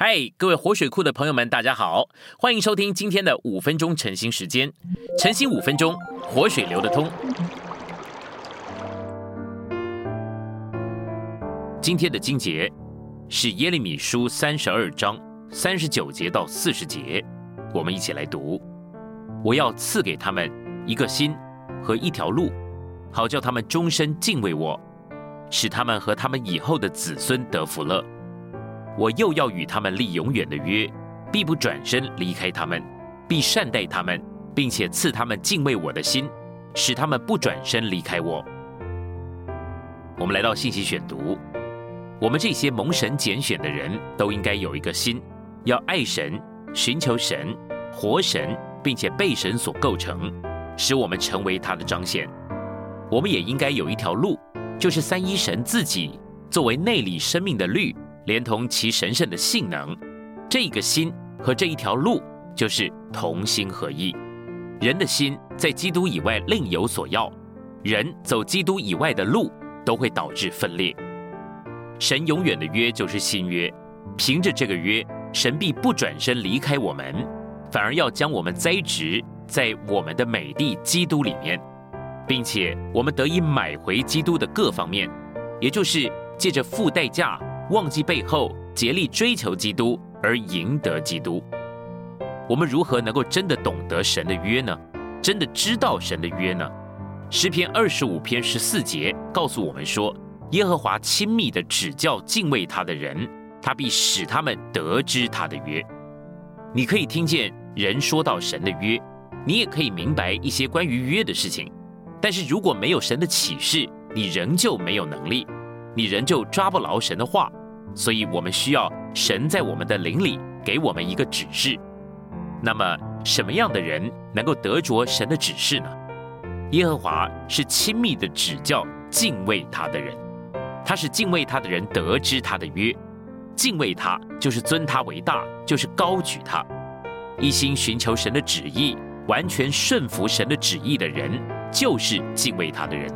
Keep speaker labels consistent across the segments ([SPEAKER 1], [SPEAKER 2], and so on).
[SPEAKER 1] 嗨，各位活水库的朋友们，大家好，欢迎收听今天的五分钟晨兴时间。晨兴五分钟，活水流得通。今天的经节是耶利米书三十二章三十九节到四十节，我们一起来读。我要赐给他们一个心和一条路，好叫他们终身敬畏我，使他们和他们以后的子孙得福乐。我又要与他们立永远的约，必不转身离开他们，必善待他们，并且赐他们敬畏我的心，使他们不转身离开我。我们来到信息选读，我们这些蒙神拣选的人都应该有一个心，要爱神、寻求神、活神，并且被神所构成，使我们成为他的彰显。我们也应该有一条路，就是三一神自己作为内里生命的律。连同其神圣的性能，这个心和这一条路就是同心合一。人的心在基督以外另有所要，人走基督以外的路都会导致分裂。神永远的约就是新约，凭着这个约，神必不转身离开我们，反而要将我们栽植在我们的美地基督里面，并且我们得以买回基督的各方面，也就是借着付代价。忘记背后，竭力追求基督而赢得基督。我们如何能够真的懂得神的约呢？真的知道神的约呢？诗篇二十五篇十四节告诉我们说：“耶和华亲密的指教敬畏他的人，他必使他们得知他的约。”你可以听见人说到神的约，你也可以明白一些关于约的事情。但是如果没有神的启示，你仍旧没有能力，你仍旧抓不牢神的话。所以，我们需要神在我们的灵里给我们一个指示。那么，什么样的人能够得着神的指示呢？耶和华是亲密的指教敬畏他的人，他是敬畏他的人得知他的约。敬畏他就是尊他为大，就是高举他。一心寻求神的旨意，完全顺服神的旨意的人，就是敬畏他的人。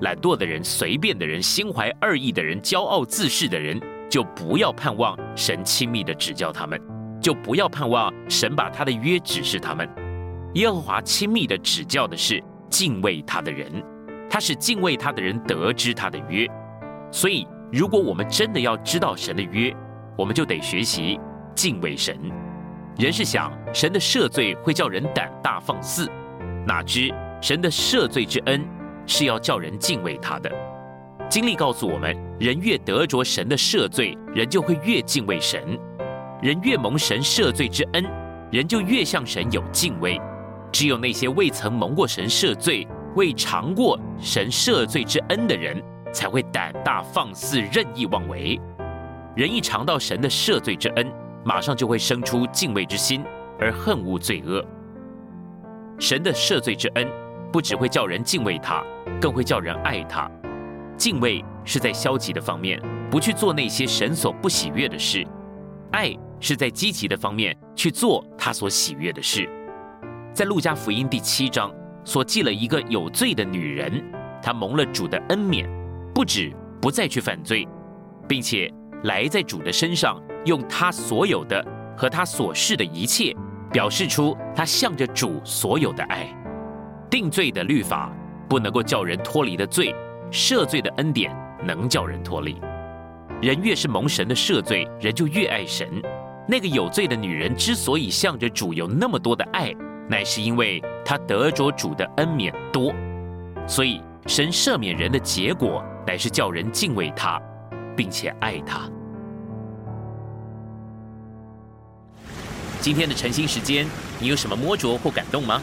[SPEAKER 1] 懒惰的人、随便的人、心怀二意的人、骄傲自恃的人。就不要盼望神亲密的指教他们，就不要盼望神把他的约指示他们。耶和华亲密的指教的是敬畏他的人，他是敬畏他的人得知他的约。所以，如果我们真的要知道神的约，我们就得学习敬畏神。人是想神的赦罪会叫人胆大放肆，哪知神的赦罪之恩是要叫人敬畏他的。经历告诉我们，人越得着神的赦罪，人就会越敬畏神；人越蒙神赦罪之恩，人就越向神有敬畏。只有那些未曾蒙过神赦罪、未尝过神赦罪之恩的人，才会胆大放肆、任意妄为。人一尝到神的赦罪之恩，马上就会生出敬畏之心，而恨恶罪恶。神的赦罪之恩，不只会叫人敬畏他，更会叫人爱他。敬畏是在消极的方面，不去做那些神所不喜悦的事；爱是在积极的方面去做他所喜悦的事。在路加福音第七章所记了一个有罪的女人，她蒙了主的恩免，不止不再去犯罪，并且来在主的身上，用她所有的和她所示的一切，表示出她向着主所有的爱。定罪的律法不能够叫人脱离的罪。赦罪的恩典能叫人脱离，人越是蒙神的赦罪，人就越爱神。那个有罪的女人之所以向着主有那么多的爱，乃是因为她得着主的恩免多。所以神赦免人的结果，乃是叫人敬畏他，并且爱他。今天的晨兴时间，你有什么摸着或感动吗？